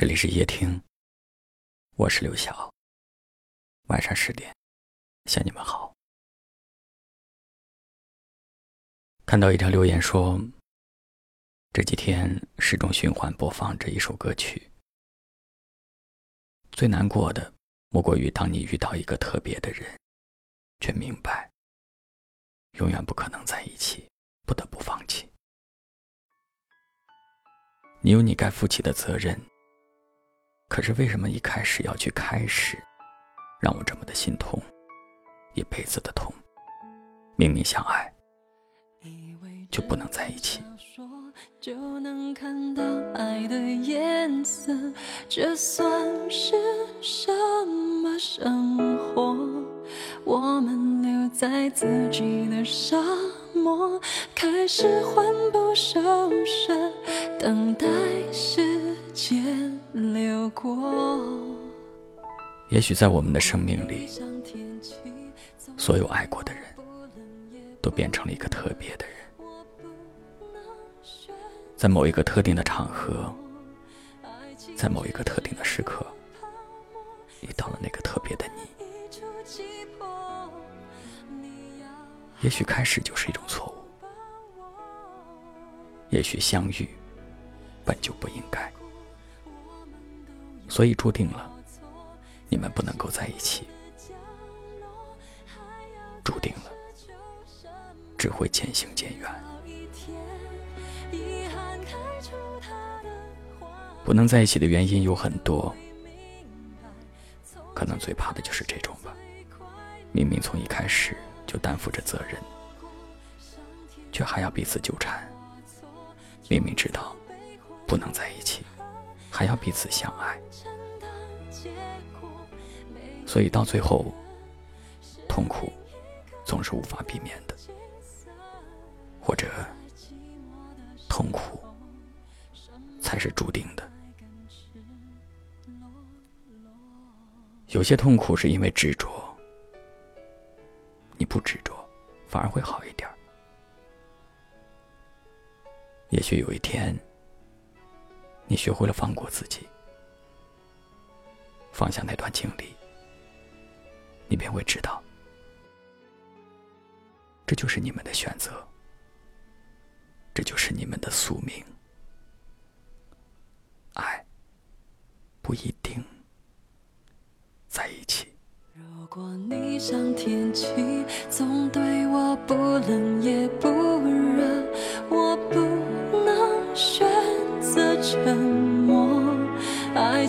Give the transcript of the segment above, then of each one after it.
这里是夜听，我是刘晓。晚上十点，向你们好。看到一条留言说，这几天始终循环播放这一首歌曲。最难过的，莫过于当你遇到一个特别的人，却明白永远不可能在一起，不得不放弃。你有你该负起的责任。可是为什么一开始要去开始，让我这么的心痛，一辈子的痛？明明相爱，就不能在一起。就能看到爱的颜色，这算是什么生活？我们留在自己的沙漠，开始魂不守舍，等待时间。流过。也许在我们的生命里，所有爱过的人都变成了一个特别的人，在某一个特定的场合，在某一个特定的时刻，遇到了那个特别的你。也许开始就是一种错误，也许相遇本就不应该。所以注定了，你们不能够在一起。注定了，只会渐行渐远。不能在一起的原因有很多，可能最怕的就是这种吧。明明从一开始就担负着责任，却还要彼此纠缠。明明知道不能在一起。还要彼此相爱，所以到最后，痛苦总是无法避免的，或者痛苦才是注定的。有些痛苦是因为执着，你不执着，反而会好一点。也许有一天。你学会了放过自己，放下那段经历，你便会知道，这就是你们的选择，这就是你们的宿命。爱不一定在一起。如果你像天气，总对我不冷也不热，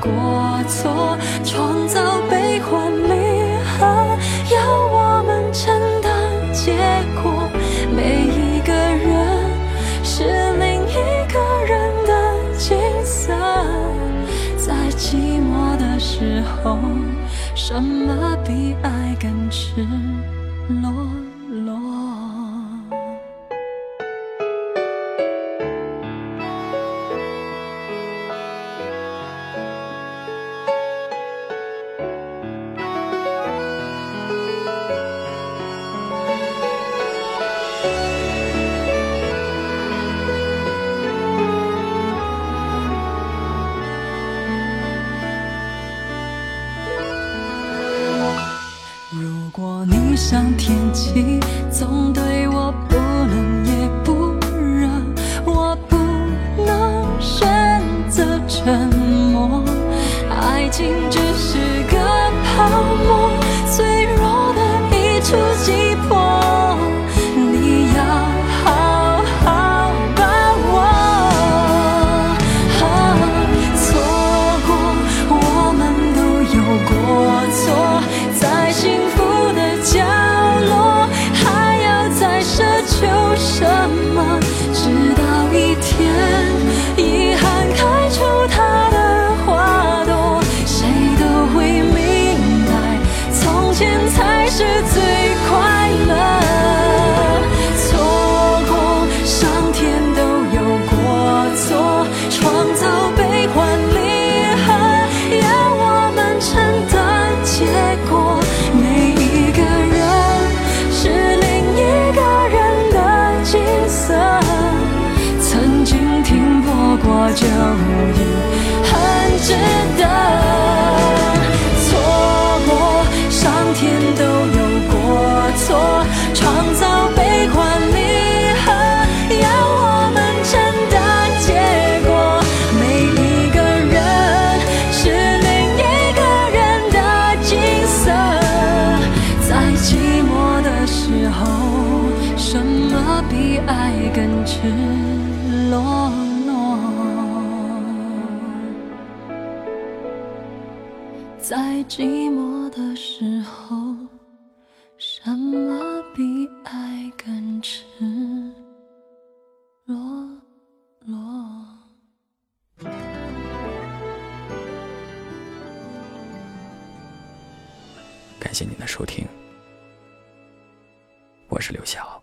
过错，创造悲欢离合，要我们承担结果。每一个人是另一个人的景色，在寂寞的时候。什么比爱更赤裸？像天气，总对更赤裸裸在寂寞的时候什么比爱更赤裸裸感谢您的收听我是刘晓。